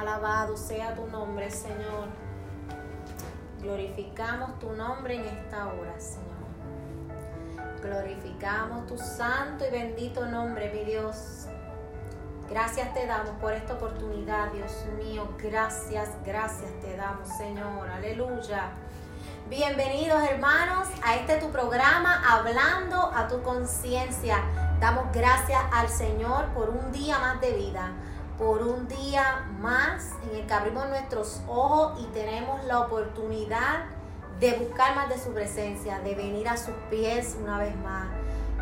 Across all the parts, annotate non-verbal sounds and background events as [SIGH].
Alabado sea tu nombre, Señor. Glorificamos tu nombre en esta hora, Señor. Glorificamos tu santo y bendito nombre, mi Dios. Gracias te damos por esta oportunidad, Dios mío. Gracias, gracias te damos, Señor. Aleluya. Bienvenidos hermanos a este tu programa Hablando a tu conciencia. Damos gracias al Señor por un día más de vida, por un día más en el que abrimos nuestros ojos y tenemos la oportunidad de buscar más de su presencia, de venir a sus pies una vez más.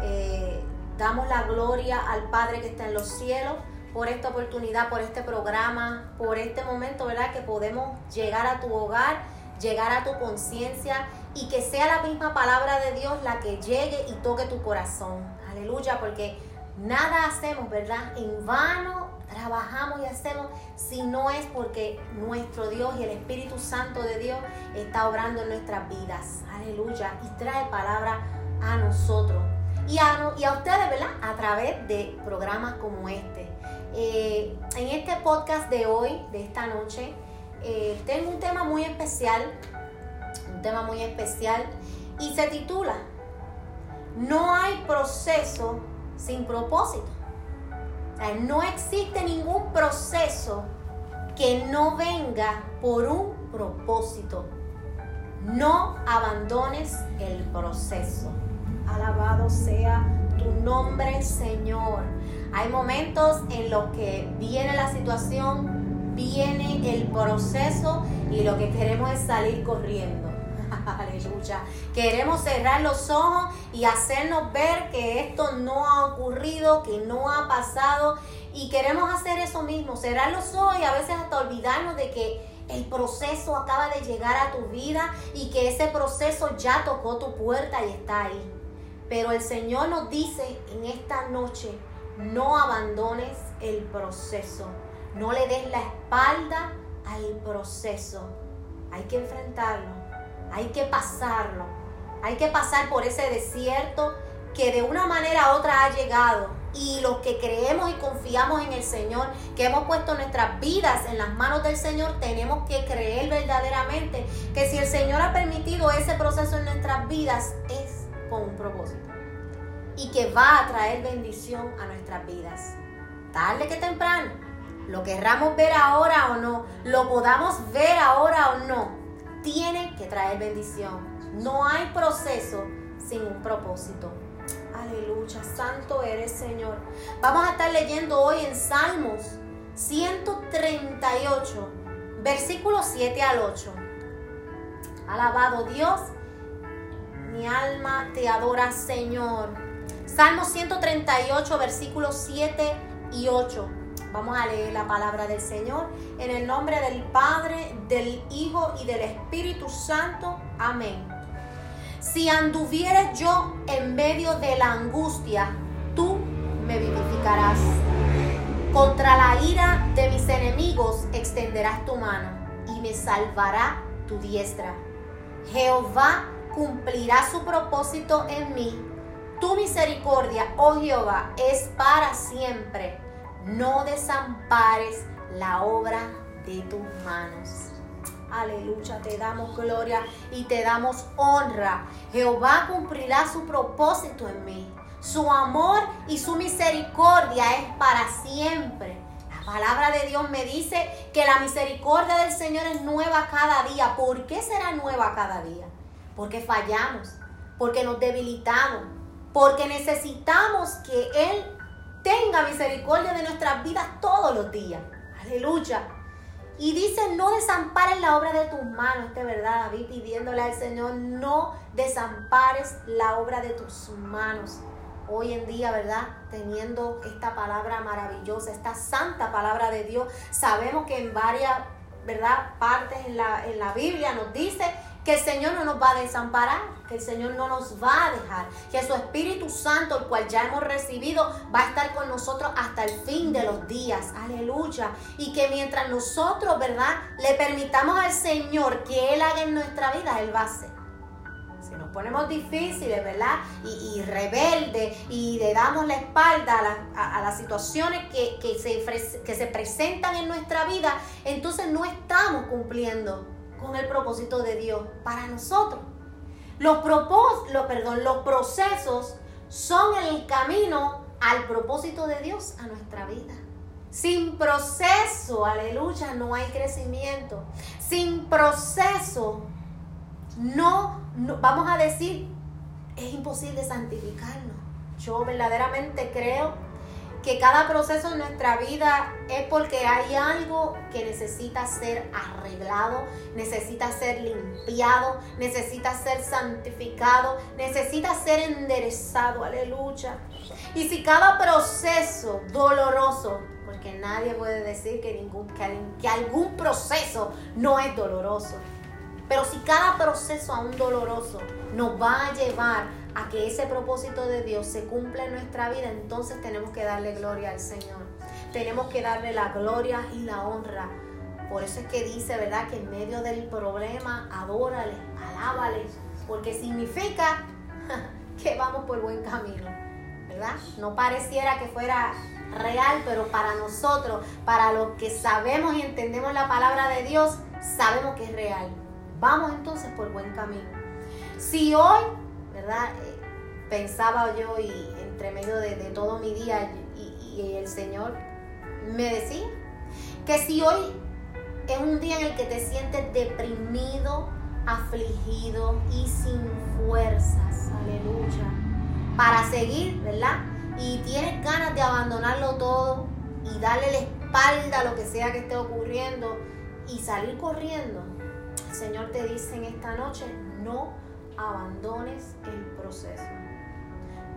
Eh, damos la gloria al Padre que está en los cielos por esta oportunidad, por este programa, por este momento, ¿verdad? Que podemos llegar a tu hogar, llegar a tu conciencia y que sea la misma palabra de Dios la que llegue y toque tu corazón. Aleluya, porque nada hacemos, ¿verdad? En vano trabajamos y hacemos si no es porque nuestro Dios y el Espíritu Santo de Dios está obrando en nuestras vidas. Aleluya. Y trae palabra a nosotros. Y a, y a ustedes, ¿verdad? A través de programas como este. Eh, en este podcast de hoy, de esta noche, eh, tengo un tema muy especial. Un tema muy especial. Y se titula No hay proceso sin propósito no existe ningún proceso que no venga por un propósito. No abandones el proceso. Alabado sea tu nombre, Señor. Hay momentos en los que viene la situación, viene el proceso y lo que queremos es salir corriendo. [LAUGHS] Aleluya. Queremos cerrar los ojos y hacernos ver que esto no ha ocurrido, que no ha pasado. Y queremos hacer eso mismo, cerrar los ojos y a veces hasta olvidarnos de que el proceso acaba de llegar a tu vida y que ese proceso ya tocó tu puerta y está ahí. Pero el Señor nos dice en esta noche, no abandones el proceso, no le des la espalda al proceso. Hay que enfrentarlo, hay que pasarlo. Hay que pasar por ese desierto que de una manera u otra ha llegado. Y los que creemos y confiamos en el Señor, que hemos puesto nuestras vidas en las manos del Señor, tenemos que creer verdaderamente que si el Señor ha permitido ese proceso en nuestras vidas, es con un propósito. Y que va a traer bendición a nuestras vidas. Tarde que temprano. Lo querramos ver ahora o no. Lo podamos ver ahora o no tiene que traer bendición. No hay proceso sin un propósito. Aleluya, santo eres Señor. Vamos a estar leyendo hoy en Salmos 138, versículos 7 al 8. Alabado Dios, mi alma te adora Señor. Salmos 138, versículos 7 y 8. Vamos a leer la palabra del Señor en el nombre del Padre, del Hijo y del Espíritu Santo. Amén. Si anduvieres yo en medio de la angustia, tú me vivificarás. Contra la ira de mis enemigos extenderás tu mano y me salvará tu diestra. Jehová cumplirá su propósito en mí. Tu misericordia, oh Jehová, es para siempre no desampares la obra de tus manos. Aleluya, te damos gloria y te damos honra. Jehová cumplirá su propósito en mí. Su amor y su misericordia es para siempre. La palabra de Dios me dice que la misericordia del Señor es nueva cada día. ¿Por qué será nueva cada día? Porque fallamos, porque nos debilitamos, porque necesitamos que Él tenga misericordia de nuestras vidas todos los días. Aleluya. Y dice, no desampares la obra de tus manos. De verdad, David pidiéndole al Señor, no desampares la obra de tus manos. Hoy en día, ¿verdad? Teniendo esta palabra maravillosa, esta santa palabra de Dios, sabemos que en varias, ¿verdad? Partes en la, en la Biblia nos dice que el Señor no nos va a desamparar, que el Señor no nos va a dejar, que su Espíritu Santo, el cual ya hemos recibido, va a estar con nosotros hasta el fin de los días. Aleluya. Y que mientras nosotros, ¿verdad? Le permitamos al Señor que Él haga en nuestra vida, Él va a hacer. Si nos ponemos difíciles, ¿verdad? Y, rebeldes y le damos la espalda a, las situaciones que, se, que se presentan en nuestra vida, entonces no estamos cumpliendo con el propósito de Dios para nosotros. Los, propós, perdón, los procesos son el camino al propósito de Dios a nuestra vida. Sin proceso, aleluya, no hay crecimiento. Sin proceso, no, vamos a decir, es imposible santificarnos. Yo verdaderamente creo que cada proceso en nuestra vida es porque hay algo que necesita ser arreglado, necesita ser limpiado, necesita ser santificado, necesita ser enderezado, aleluya. Y si cada proceso doloroso porque nadie puede decir que, ningún, que, algún proceso no es doloroso. Pero si cada proceso aún doloroso nos va a llevar a que ese propósito de Dios se cumpla en nuestra vida, entonces tenemos que darle gloria al Señor. Tenemos que darle la gloria y la honra. Por eso es que dice, ¿verdad? Que en medio del problema, adórale, alábale, porque significa [LAUGHS] que vamos por buen camino, ¿verdad? No pareciera que fuera real, pero para nosotros, para los que sabemos y entendemos la palabra de Dios, sabemos que es real. Vamos entonces por buen camino. Si hoy, ¿verdad? Pensaba yo y entre medio de, todo mi día y, y el Señor me decía que si hoy es un día en el que te sientes deprimido, afligido y sin fuerzas, aleluya, para seguir, ¿verdad? y tienes ganas de abandonarlo todo y darle la espalda a lo que sea que esté ocurriendo y salir corriendo, el Señor te dice en esta noche, no abandones el proceso.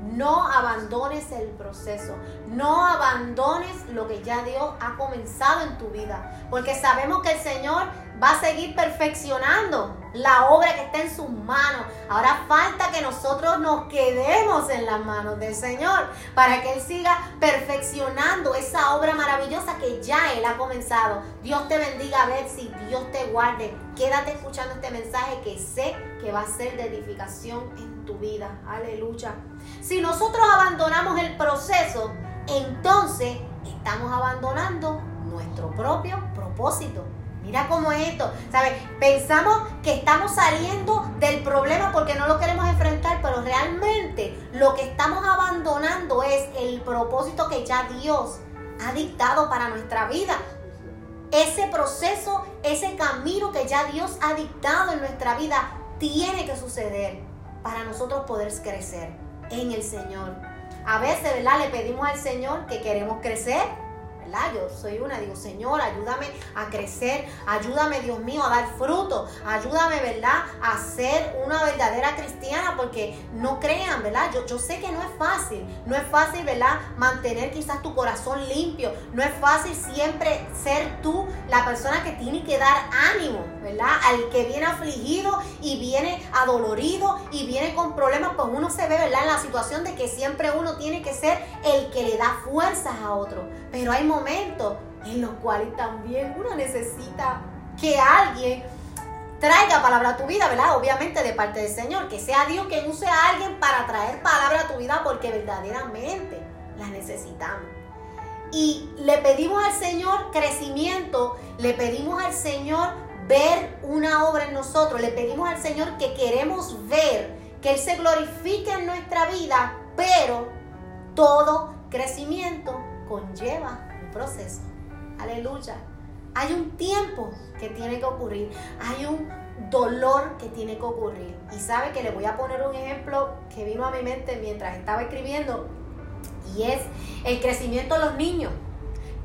No abandones el proceso. No abandones lo que ya Dios ha comenzado en tu vida. Porque sabemos que el Señor va a seguir perfeccionando la obra que está en sus manos. Ahora falta que nosotros nos quedemos en las manos del Señor para que Él siga perfeccionando esa obra maravillosa que ya Él ha comenzado. Dios te bendiga, si Dios te guarde. Quédate escuchando este mensaje que sé que va a ser de edificación en tu vida. Aleluya. Si nosotros abandonamos el proceso, entonces estamos abandonando nuestro propio propósito. Mira cómo es esto, ¿sabes? Pensamos que estamos saliendo del problema porque no lo queremos enfrentar, pero realmente lo que estamos abandonando es el propósito que ya Dios ha dictado para nuestra vida. Ese proceso, ese camino que ya Dios ha dictado en nuestra vida tiene que suceder para nosotros poder crecer en el Señor. A veces, ¿verdad? Le pedimos al Señor que queremos crecer yo soy una, digo, Señor, ayúdame a crecer, ayúdame, Dios mío, a dar fruto, ayúdame, ¿verdad? A ser una verdadera cristiana, porque no crean, ¿verdad? Yo, yo sé que no es fácil, no es fácil, ¿verdad? Mantener quizás tu corazón limpio, no es fácil siempre ser tú la persona que tiene que dar ánimo, ¿verdad? Al que viene afligido y viene adolorido y viene con problemas, pues uno se ve, ¿verdad? En la situación de que siempre uno tiene que ser el que le da fuerzas a otro. Pero hay momentos en los cuales también uno necesita que alguien traiga palabra a tu vida, ¿verdad? Obviamente de parte del Señor, que sea Dios quien use a alguien para traer palabra a tu vida porque verdaderamente la necesitamos. Y le pedimos al Señor crecimiento, le pedimos al Señor ver una obra en nosotros, le pedimos al Señor que queremos ver que Él se glorifique en nuestra vida, pero todo crecimiento conlleva un proceso. Aleluya. Hay un tiempo que tiene que ocurrir. Hay un dolor que tiene que ocurrir. Y sabe que le voy a poner un ejemplo que vino a mi mente mientras estaba escribiendo. Y es el crecimiento de los niños.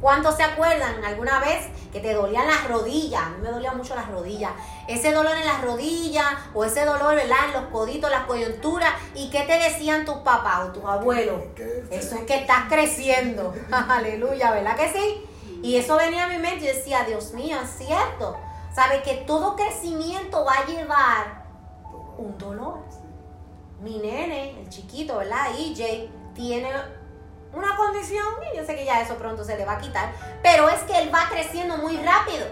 ¿Cuántos se acuerdan alguna vez que te dolían las rodillas? A mí me dolían mucho las rodillas. Ese dolor en las rodillas o ese dolor, ¿verdad? En los coditos, las coyunturas. ¿Y qué te decían tus papás o tus abuelos? Eso es que estás creciendo. [LAUGHS] Aleluya, ¿verdad que sí? Y eso venía a mi mente y decía, Dios mío, es cierto. ¿Sabe que todo crecimiento va a llevar un dolor? Mi nene, el chiquito, ¿verdad? EJ, tiene una condición y yo sé que ya eso pronto se le va a quitar, pero es que él va creciendo muy rápido.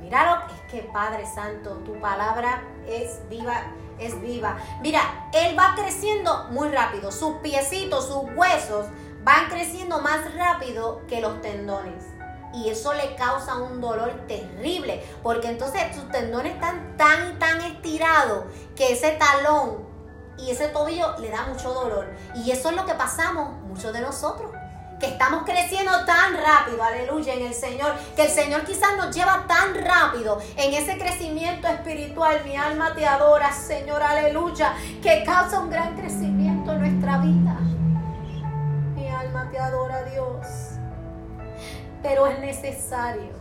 Míralo, es que Padre Santo, tu palabra es viva es viva. Mira, él va creciendo muy rápido. Sus piecitos, sus huesos van creciendo más rápido que los tendones. Y eso le causa un dolor terrible, porque entonces sus tendones están tan tan estirados que ese talón y ese tobillo le da mucho dolor. Y eso es lo que pasamos muchos de nosotros que estamos creciendo tan rápido, aleluya, en el Señor, que el Señor quizás nos lleva tan rápido en ese crecimiento espiritual. Mi alma te adora, Señor, aleluya, que causa un gran crecimiento en nuestra vida. Mi alma te adora, Dios. Pero es necesario,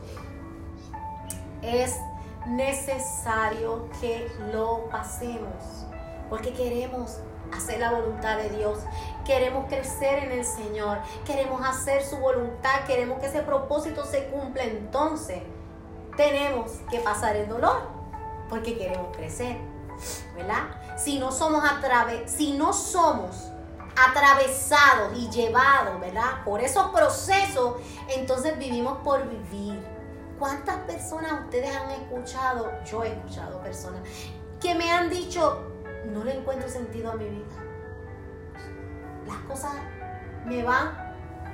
es necesario que lo pasemos, porque queremos hacer la voluntad de Dios. Queremos crecer en el Señor. Queremos hacer su voluntad. Queremos que ese propósito se cumpla. Entonces, tenemos que pasar el dolor porque queremos crecer. ¿Verdad? Si no somos si no somos atravesados y llevados, ¿verdad? Por esos procesos, entonces vivimos por vivir. ¿Cuántas personas ustedes han escuchado? Yo he escuchado personas que me han dicho, no le encuentro sentido a mi vida. Las cosas me van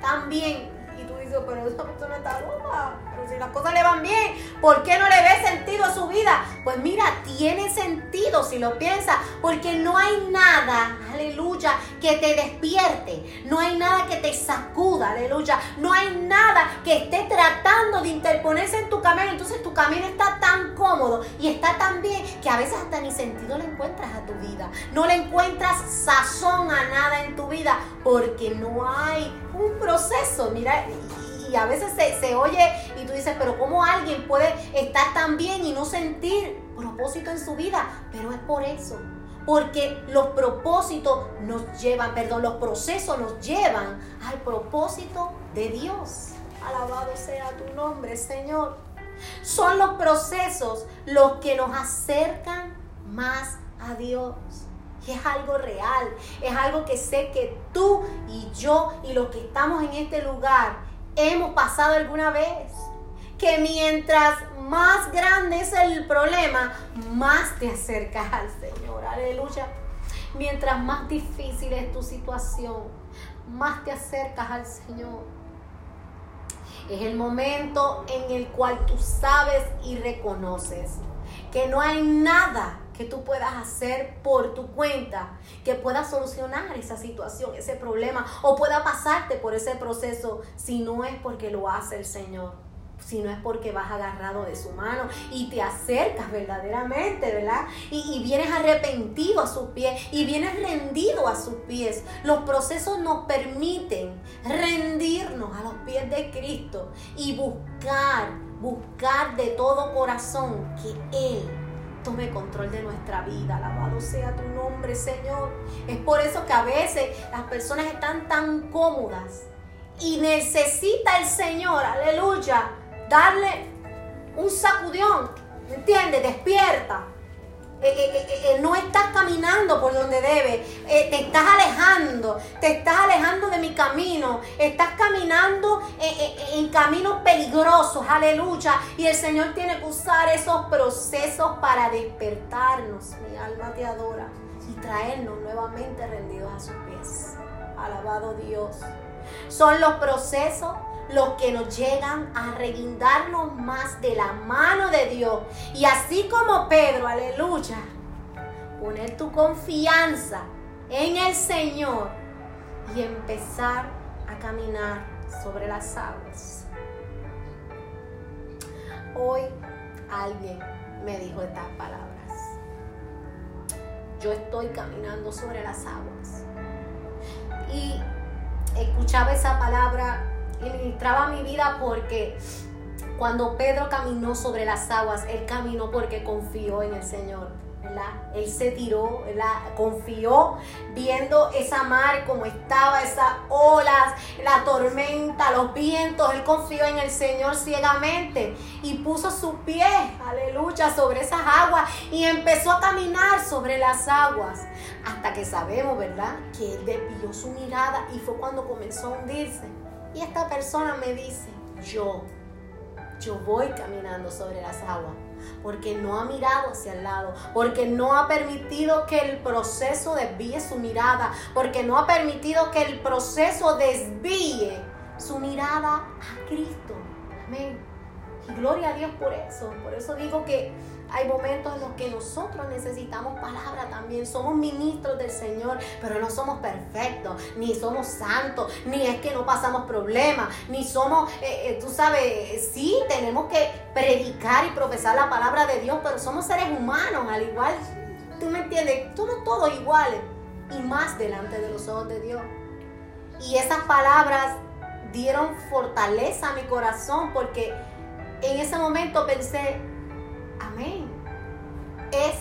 tan bien. Y tú dices, pero esa persona está loca. Pero si las cosas le van bien, ¿por qué no le ve sentido a su vida? Pues mira, tiene sentido si lo piensas, porque no hay nada, aleluya, que te despierte. No hay nada que te sacuda, aleluya. No hay nada que esté tratando de interponerse en tu camino. Entonces tu camino está tan cómodo y está tan bien que a veces hasta ni sentido le encuentras a tu vida. No le encuentras sazón a nada en tu vida porque no hay un proceso. Mira, y a veces se, oye y tú dices, pero ¿cómo alguien puede estar tan bien y no sentir propósito en su vida? Pero es por eso. Porque los propósitos nos llevan, perdón, los procesos nos llevan al propósito de Dios. Alabado sea tu nombre, Señor. Son los procesos los que nos acercan más a Dios. Es algo real, es algo que sé que tú y yo y los que estamos en este lugar hemos pasado alguna vez. Que mientras más grande es el problema, más te acercas al Señor. Aleluya. Mientras más difícil es tu situación, más te acercas al Señor. Es el momento en el cual tú sabes y reconoces que no hay nada que tú puedas hacer por tu cuenta, que pueda solucionar esa situación, ese problema, o pueda pasarte por ese proceso si no es porque lo hace el Señor si no es porque vas agarrado de su mano y te acercas verdaderamente, ¿verdad? Y, y, vienes arrepentido a sus pies y vienes rendido a sus pies. Los procesos nos permiten rendirnos a los pies de Cristo y buscar, buscar de todo corazón que Él tome control de nuestra vida. Alabado sea tu nombre, Señor. Es por eso que a veces las personas están tan cómodas y necesita el Señor, aleluya, darle un sacudión. ¿Me entiendes? Despierta. Eh, eh, eh, no estás caminando por donde debes, te estás alejando, te estás alejando de mi camino, estás caminando en caminos peligrosos, aleluya. Y el Señor tiene que usar esos procesos para despertarnos. Mi alma te adora y traernos nuevamente rendidos a sus pies. Alabado Dios. Son los procesos los que nos llegan a reguindarnos más de la mano de Dios. Y así como Pedro, aleluya, poner tu confianza en el Señor y empezar a caminar sobre las aguas. Hoy alguien me dijo estas palabras. Yo estoy caminando sobre las aguas. Y escuchaba esa palabra y ministraba mi vida porque cuando Pedro caminó sobre las aguas, él caminó porque confió en el Señor. ¿verdad? Él se tiró, confió viendo esa mar como estaba, esas olas, la tormenta, los vientos. Él confió en el Señor ciegamente y puso sus pies, aleluya, sobre esas aguas y empezó a caminar sobre las aguas. Hasta que sabemos, ¿verdad? Que él desvió su mirada y fue cuando comenzó a hundirse. Y esta persona me dice, yo, yo voy caminando sobre las aguas. Porque no ha mirado hacia el lado, porque no ha permitido que el proceso desvíe su mirada, porque no ha permitido que el proceso desvíe su mirada a Cristo. Amén. Y gloria a Dios por eso. Por eso digo que hay momentos en los que nosotros necesitamos palabra también. Somos ministros del Señor, pero no somos perfectos, ni somos santos, ni es que no pasamos problemas, ni somos, eh, eh, tú sabes, sí, tenemos que predicar y profesar la palabra de Dios, pero somos seres humanos, al igual, tú me entiendes, somos todos iguales y más delante de los ojos de Dios. Y esas palabras dieron fortaleza a mi corazón porque en ese momento pensé, amén. Es,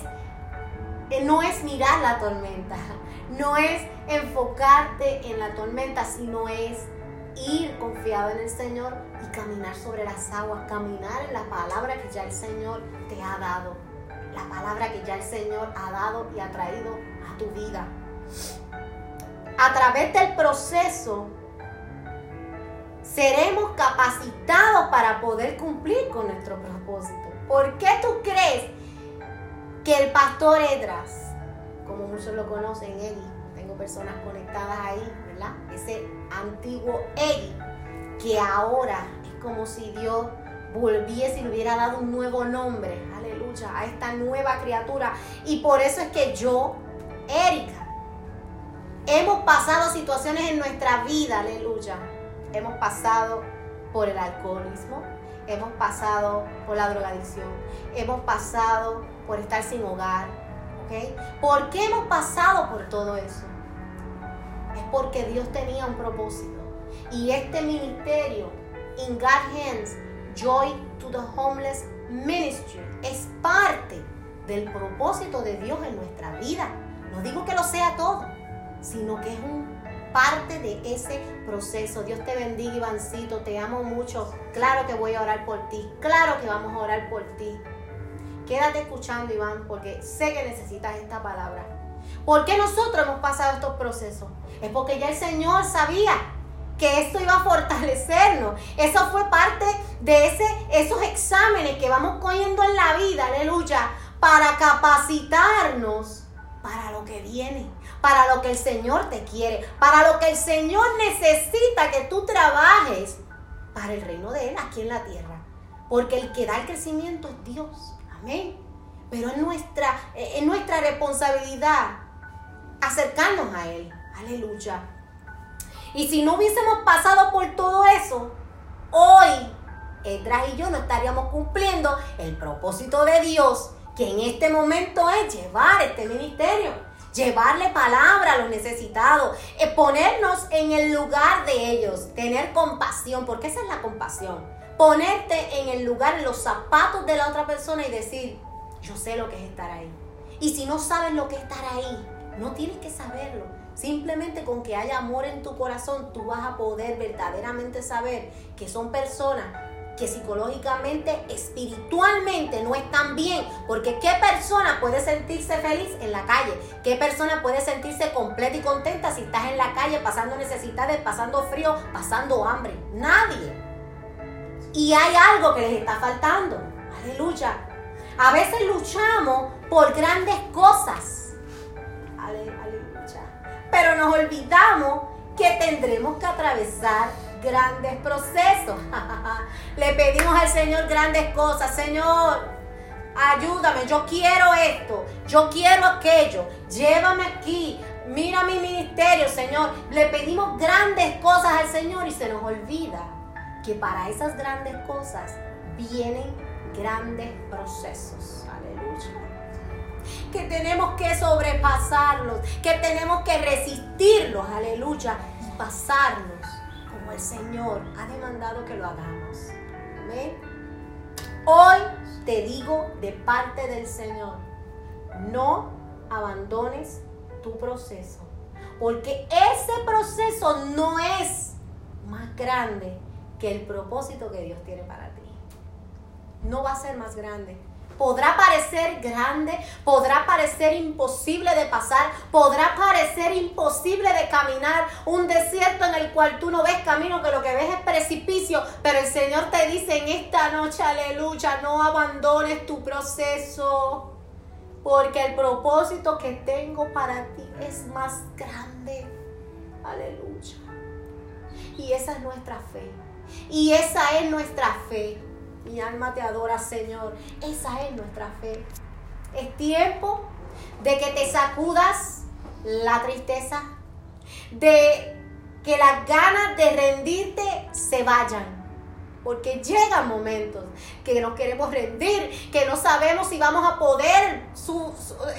eh, no es mirar la tormenta, no es enfocarte en la tormenta, sino es ir confiado en el Señor y caminar sobre las aguas, caminar en la palabra que ya el Señor te ha dado, la palabra que ya el Señor ha dado y ha traído a tu vida. A través del proceso seremos capacitados para poder cumplir con nuestro propósito. ¿Por qué tú crees que el pastor Edras, como muchos lo conocen, Eddie, tengo personas conectadas ahí, ¿verdad? Ese antiguo Eddie, que ahora es como si Dios volviese y le hubiera dado un nuevo nombre, aleluya, a esta nueva criatura. Y por eso es que yo, Erika, hemos pasado situaciones en nuestra vida, aleluya. Hemos pasado por el alcoholismo, hemos pasado por la drogadicción, hemos pasado por estar sin hogar, ¿ok? ¿Por qué hemos pasado por todo eso? Es porque Dios tenía un propósito. Y este ministerio, In God Hands, Joy to the Homeless Ministry, es parte del propósito de Dios en nuestra vida. No digo que lo sea todo, sino que es un parte de ese proceso. Dios te bendiga, Ivancito. Te amo mucho. Claro que voy a orar por ti. Claro que vamos a orar por ti. Quédate escuchando, Iván, porque sé que necesitas esta palabra. ¿Por qué nosotros hemos pasado estos procesos? Es porque ya el Señor sabía que esto iba a fortalecernos. Eso fue parte de ese, esos exámenes que vamos cogiendo en la vida, aleluya, para capacitarnos para lo que viene para lo que el Señor te quiere, para lo que el Señor necesita que tú trabajes para el reino de Él aquí en la tierra. Porque el que da el crecimiento es Dios. Amén. Pero es nuestra, es nuestra responsabilidad acercarnos a Él. Aleluya. Y si no hubiésemos pasado por todo eso, hoy Edras y yo no estaríamos cumpliendo el propósito de Dios, que en este momento es llevar este ministerio llevarle palabra a los necesitados, eh, ponernos en el lugar de ellos, tener compasión, porque esa es la compasión. Ponerte en el lugar, en los zapatos de la otra persona y decir, yo sé lo que es estar ahí. Y si no sabes lo que es estar ahí, no tienes que saberlo. Simplemente con que haya amor en tu corazón, tú vas a poder verdaderamente saber que son personas que psicológicamente, espiritualmente no están bien. Porque ¿qué persona puede sentirse feliz en la calle? ¿Qué persona puede sentirse completa y contenta si estás en la calle pasando necesidades, pasando frío, pasando hambre? Nadie. Y hay algo que les está faltando. Aleluya. A veces luchamos por grandes cosas. Aleluya. Pero nos olvidamos que tendremos que atravesar grandes procesos. [LAUGHS] Le pedimos al Señor grandes cosas. Señor, ayúdame, yo quiero esto, yo quiero aquello, llévame aquí. Mira mi ministerio, Señor. Le pedimos grandes cosas al Señor y se nos olvida que para esas grandes cosas vienen grandes procesos. Aleluya que tenemos que sobrepasarlos, que tenemos que resistirlos, aleluya, y pasarlos el Señor ha demandado que lo hagamos. Amén. Hoy te digo de parte del Señor, no abandones tu proceso, porque ese proceso no es más grande que el propósito que Dios tiene para ti. No va a ser más grande, podrá parecer grande, podrá parecer imposible de pasar, podrá parecer imposible de caminar, un desierto en el cual tú no ves camino, que lo que ves es precipicio, pero el Señor te dice en esta noche, aleluya, no abandones tu proceso, porque el propósito que tengo para ti es más grande, aleluya. Y esa es nuestra fe. Y esa es nuestra fe. Mi alma te adora, Señor. Esa es nuestra fe. Es tiempo de que te sacudas la tristeza, de que las ganas de rendirte se vayan. Porque llegan momentos que nos queremos rendir, que no sabemos si vamos a poder,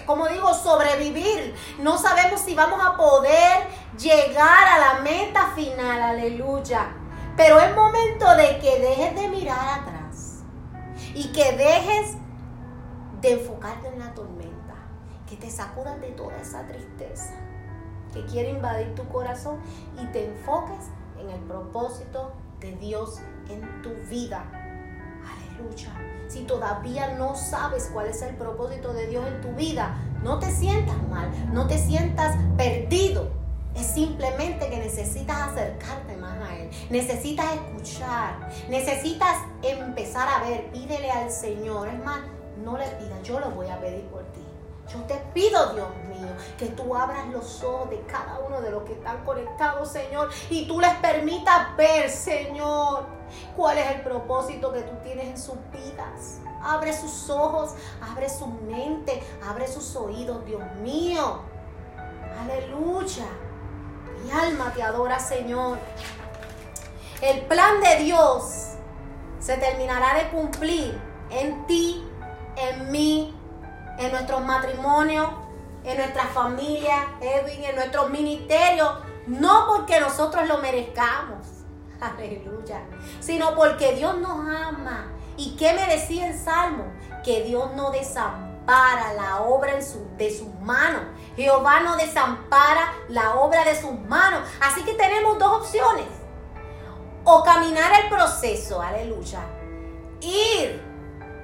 como digo, sobrevivir. No sabemos si vamos a poder llegar a la meta final. Aleluya. Pero es momento de que dejes de mirar atrás y que dejes de enfocarte en la tormenta, que te sacudas de toda esa tristeza que quiere invadir tu corazón y te enfoques en el propósito de Dios en tu vida. Aleluya. Si todavía no sabes cuál es el propósito de Dios en tu vida, no te sientas mal, no te sientas perdido. Es simplemente que necesitas acercarte. Necesitas escuchar. Necesitas empezar a ver. Pídele al Señor. Es más, no le pidas. Yo lo voy a pedir por ti. Yo te pido, Dios mío, que tú abras los ojos de cada uno de los que están conectados, Señor, y tú les permitas ver, Señor, cuál es el propósito que tú tienes en sus vidas. Abre sus ojos, abre su mente, abre sus oídos, Dios mío. Aleluya. Mi alma te adora, Señor. El plan de Dios se terminará de cumplir en ti, en mí, en nuestros matrimonios, en nuestra familia, Edwin, en nuestros ministerios, no porque nosotros lo merezcamos, [LAUGHS] aleluya, sino porque Dios nos ama. ¿Y qué me decía el Salmo? Que Dios no desampara la obra de sus manos. Jehová no desampara la obra de sus manos. Así que tenemos dos opciones. O caminar el proceso, aleluya. Ir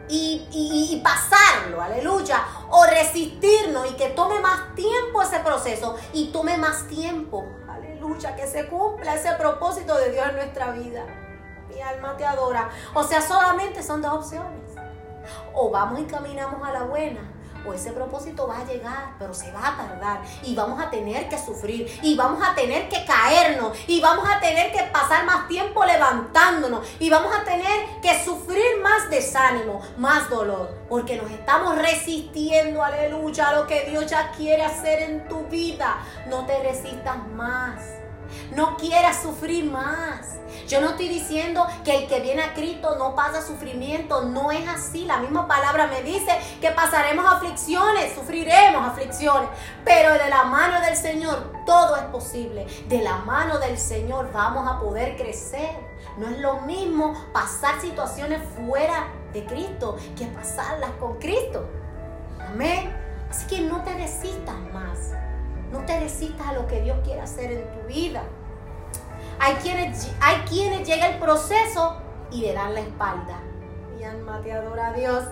y, pasarlo, aleluya. O resistirnos y que tome más tiempo ese proceso y tome más tiempo, aleluya, que se cumpla ese propósito de Dios en nuestra vida. Mi alma te adora. O sea, solamente son dos opciones. O vamos y caminamos a la buena ese propósito va a llegar, pero se va a tardar y vamos a tener que sufrir y vamos a tener que caernos y vamos a tener que pasar más tiempo levantándonos y vamos a tener que sufrir más desánimo, más dolor, porque nos estamos resistiendo, aleluya, a lo que Dios ya quiere hacer en tu vida. No te resistas más. No quieras sufrir más. Yo no estoy diciendo que el que viene a Cristo no pasa sufrimiento. No es así. La misma palabra me dice que pasaremos aflicciones, sufriremos aflicciones. Pero de la mano del Señor todo es posible. De la mano del Señor vamos a poder crecer. No es lo mismo pasar situaciones fuera de Cristo que pasarlas con Cristo. Amén. Así que no te resistas más. No te a lo que Dios quiere hacer en tu vida. Hay quienes, hay quienes llega el proceso y le dan la espalda. Mi alma te adora a Dios.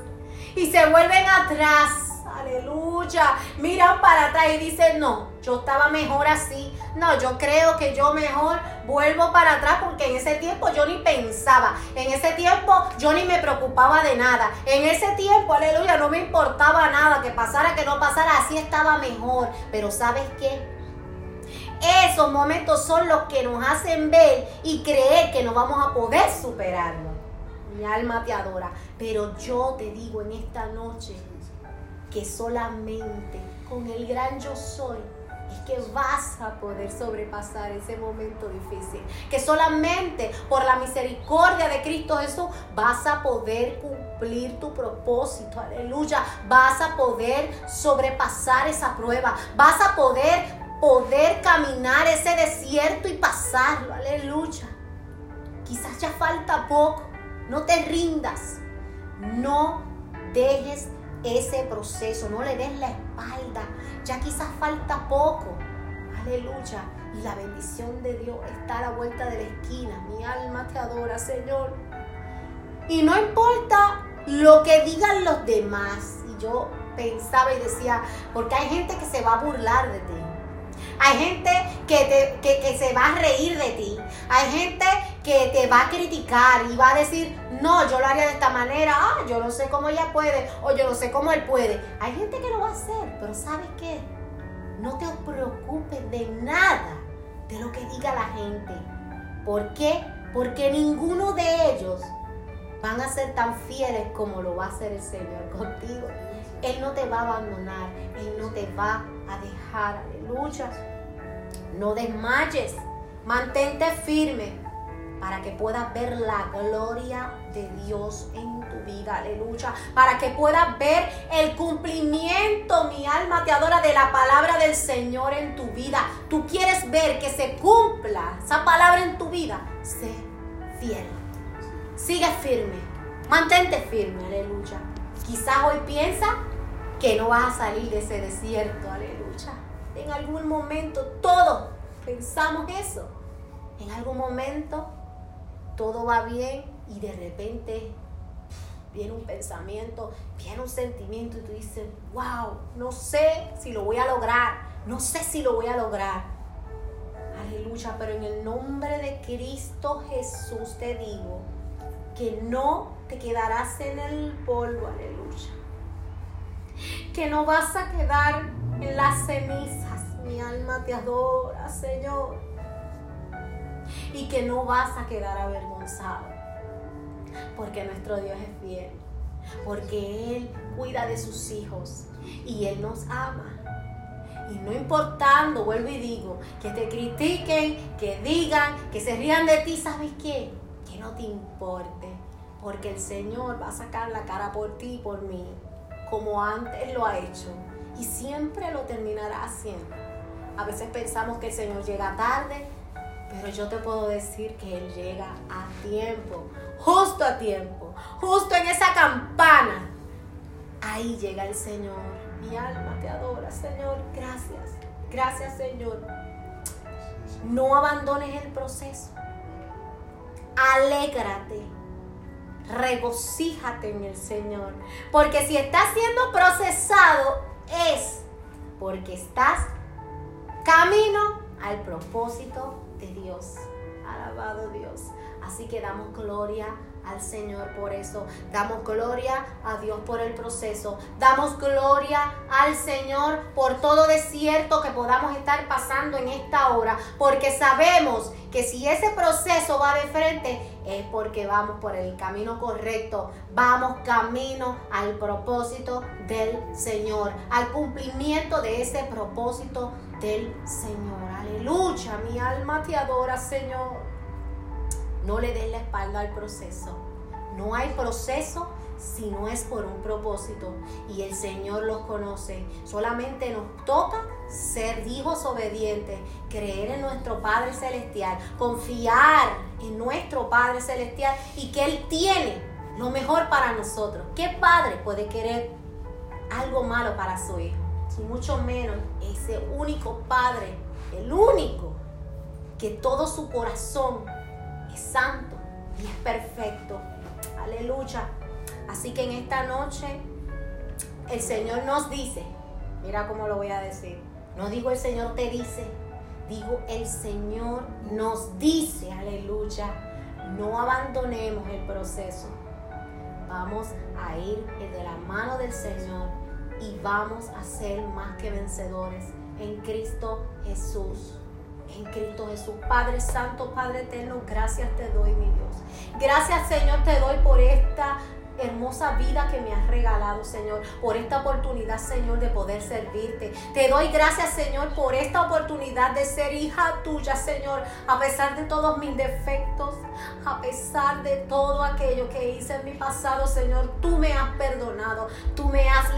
Y se vuelven atrás. Aleluya. Miran para atrás y dicen, no, yo estaba mejor así. No, yo creo que yo mejor vuelvo para atrás porque en ese tiempo yo ni pensaba. En ese tiempo yo ni me preocupaba de nada. En ese tiempo, aleluya, no me importaba nada. Que pasara, que no pasara, así estaba mejor. Pero ¿sabes qué? Esos momentos son los que nos hacen ver y creer que no vamos a poder superarlo. Mi alma te adora. Pero yo te digo en esta noche que solamente con el gran yo soy es que vas a poder sobrepasar ese momento difícil. Que solamente por la misericordia de Cristo Jesús vas a poder cumplir tu propósito. Aleluya. Vas a poder sobrepasar esa prueba. Vas a poder poder caminar ese desierto y pasarlo. Aleluya. Quizás ya falta poco. No te rindas. No dejes ese proceso. No le des la espalda. Ya quizás falta poco. Aleluya. Y la bendición de Dios está a la vuelta de la esquina. Mi alma te adora, Señor. Y no importa lo que digan los demás. Y yo pensaba y decía, porque hay gente que se va a burlar de ti. Hay gente que, te, se va a reír de ti. Hay gente que te va a criticar y va a decir, no, yo lo haría de esta manera, ah, yo no sé cómo ella puede o yo no sé cómo él puede. Hay gente que lo va a hacer, pero ¿sabes qué? No te preocupes de nada de lo que diga la gente. ¿Por qué? Porque ninguno de ellos van a ser tan fieles como lo va a hacer el Señor contigo. Él no te va a abandonar, Él no te va a dejar. Aleluya. No desmayes, mantente firme para que puedas ver la gloria de Dios en tu vida, aleluya, para que puedas ver el cumplimiento, mi alma te adora, de la palabra del Señor en tu vida. Tú quieres ver que se cumpla esa palabra en tu vida, sé fiel, sigue firme, mantente firme, aleluya. Quizás hoy piensa que no vas a salir de ese desierto, aleluya. En algún momento todos pensamos eso. En algún momento todo va bien y de repente viene un pensamiento, viene un sentimiento y tú dices, wow, no sé si lo voy a lograr, no sé si lo voy a lograr. Aleluya, pero en el nombre de Cristo Jesús te digo que no te quedarás en el polvo, aleluya. Que no vas a quedar en las cenizas, mi alma te adora, Señor y que no vas a quedar avergonzado. Porque nuestro Dios es fiel. Porque Él cuida de sus hijos y Él nos ama. Y no importando, vuelvo y digo, que te critiquen, que digan, que se rían de ti, ¿sabes qué? Que no te importe. Porque el Señor va a sacar la cara por ti y por mí, como antes lo ha hecho. Y siempre lo terminará haciendo. A veces pensamos que el Señor llega tarde, pero yo te puedo decir que Él llega a tiempo, justo a tiempo, justo en esa campana. Ahí llega el Señor. Mi alma te adora, Señor. Gracias. Gracias, Señor. No abandones el proceso. Alégrate. Regocíjate en el Señor. Porque si estás siendo procesado es porque estás camino al propósito Dios. Alabado Dios. Así que damos gloria al Señor por eso. Damos gloria a Dios por el proceso. Damos gloria al Señor por todo desierto que podamos estar pasando en esta hora. Porque sabemos que si ese proceso va de frente es porque vamos por el camino correcto. Vamos camino al propósito del Señor. Al cumplimiento de ese propósito del Señor. Aleluya, mi alma te adora, Señor. No le des la espalda al proceso. No hay proceso si no es por un propósito y el Señor los conoce. Solamente nos toca ser hijos obedientes, creer en nuestro Padre Celestial, confiar en nuestro Padre Celestial y que Él tiene lo mejor para nosotros. ¿Qué padre puede querer algo malo para su hijo? Y mucho menos ese único Padre, el único, que todo su corazón es santo y es perfecto. Aleluya. Así que en esta noche el Señor nos dice, mira cómo lo voy a decir, no digo el Señor te dice, digo el Señor nos dice, aleluya, no abandonemos el proceso. Vamos a ir de la mano del Señor y vamos a ser más que vencedores en Cristo Jesús. En Cristo Jesús. Padre Santo, Padre Eterno, gracias te doy, mi Dios. Gracias, Señor, te doy por esta hermosa vida que me has regalado, Señor, por esta oportunidad, Señor, de poder servirte. Te doy gracias, Señor, por esta oportunidad de ser hija tuya, Señor, a pesar de todos mis defectos, a pesar de todo aquello que hice en mi pasado, Señor, tú me has perdonado, tú me has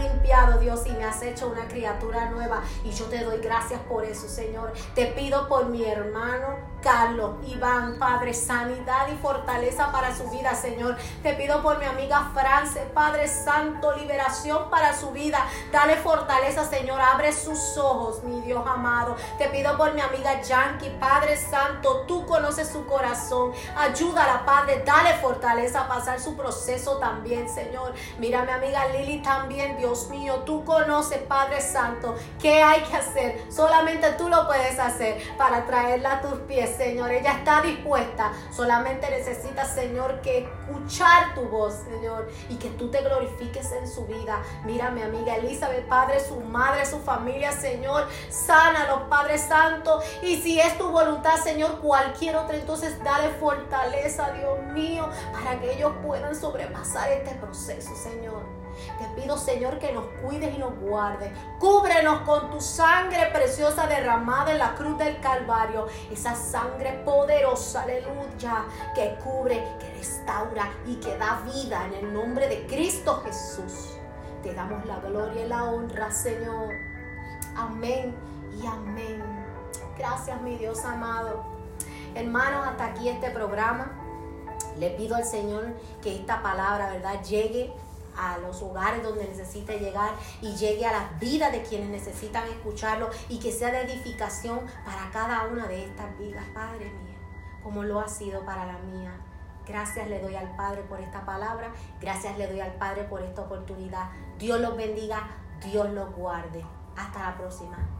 Dios, y me has hecho una criatura nueva. Y yo te doy gracias por eso, Señor. Te pido por mi hermano Carlos, Iván, Padre, sanidad y fortaleza para su vida, Señor. Te pido por mi amiga France, Padre Santo, liberación para su vida. Dale fortaleza, Señor. Abre sus ojos, mi Dios amado. Te pido por mi amiga Yankee, Padre Santo, tú conoces su corazón. Ayúdala, Padre. Dale fortaleza a pasar su proceso también, Señor. Mira, mi amiga Lili también, Dios mío. Tú conoces, Padre Santo, qué hay que hacer. Solamente tú lo puedes hacer para traerla a tus pies Señor. Ella está dispuesta. Solamente necesita, Señor, que escuchar tu voz, Señor. Y que tú te glorifiques en su vida. Mira, mi amiga Elizabeth, Padre, su madre, su familia, Señor. Sana los Padre Santo. Y si es tu voluntad, Señor, cualquier otra, entonces dale fortaleza, Dios mío, para que ellos puedan sobrepasar este proceso, Señor. Te pido, Señor, que nos cuides y nos guardes. Cúbrenos con tu sangre preciosa derramada en la cruz del Calvario. Esa sangre poderosa, aleluya, que cubre, que restaura y que da vida en el nombre de Cristo Jesús. Te damos la gloria y la honra, Señor. Amén y amén. Gracias, mi Dios amado. Hermanos, hasta aquí este programa. Le pido al Señor que esta palabra, ¿verdad?, llegue a los hogares donde necesite llegar y llegue a las vidas de quienes necesitan escucharlo y que sea de edificación para cada una de estas vidas, Padre mío, como lo ha sido para la mía. Gracias le doy al Padre por esta palabra, gracias le doy al Padre por esta oportunidad. Dios los bendiga, Dios los guarde. Hasta la próxima.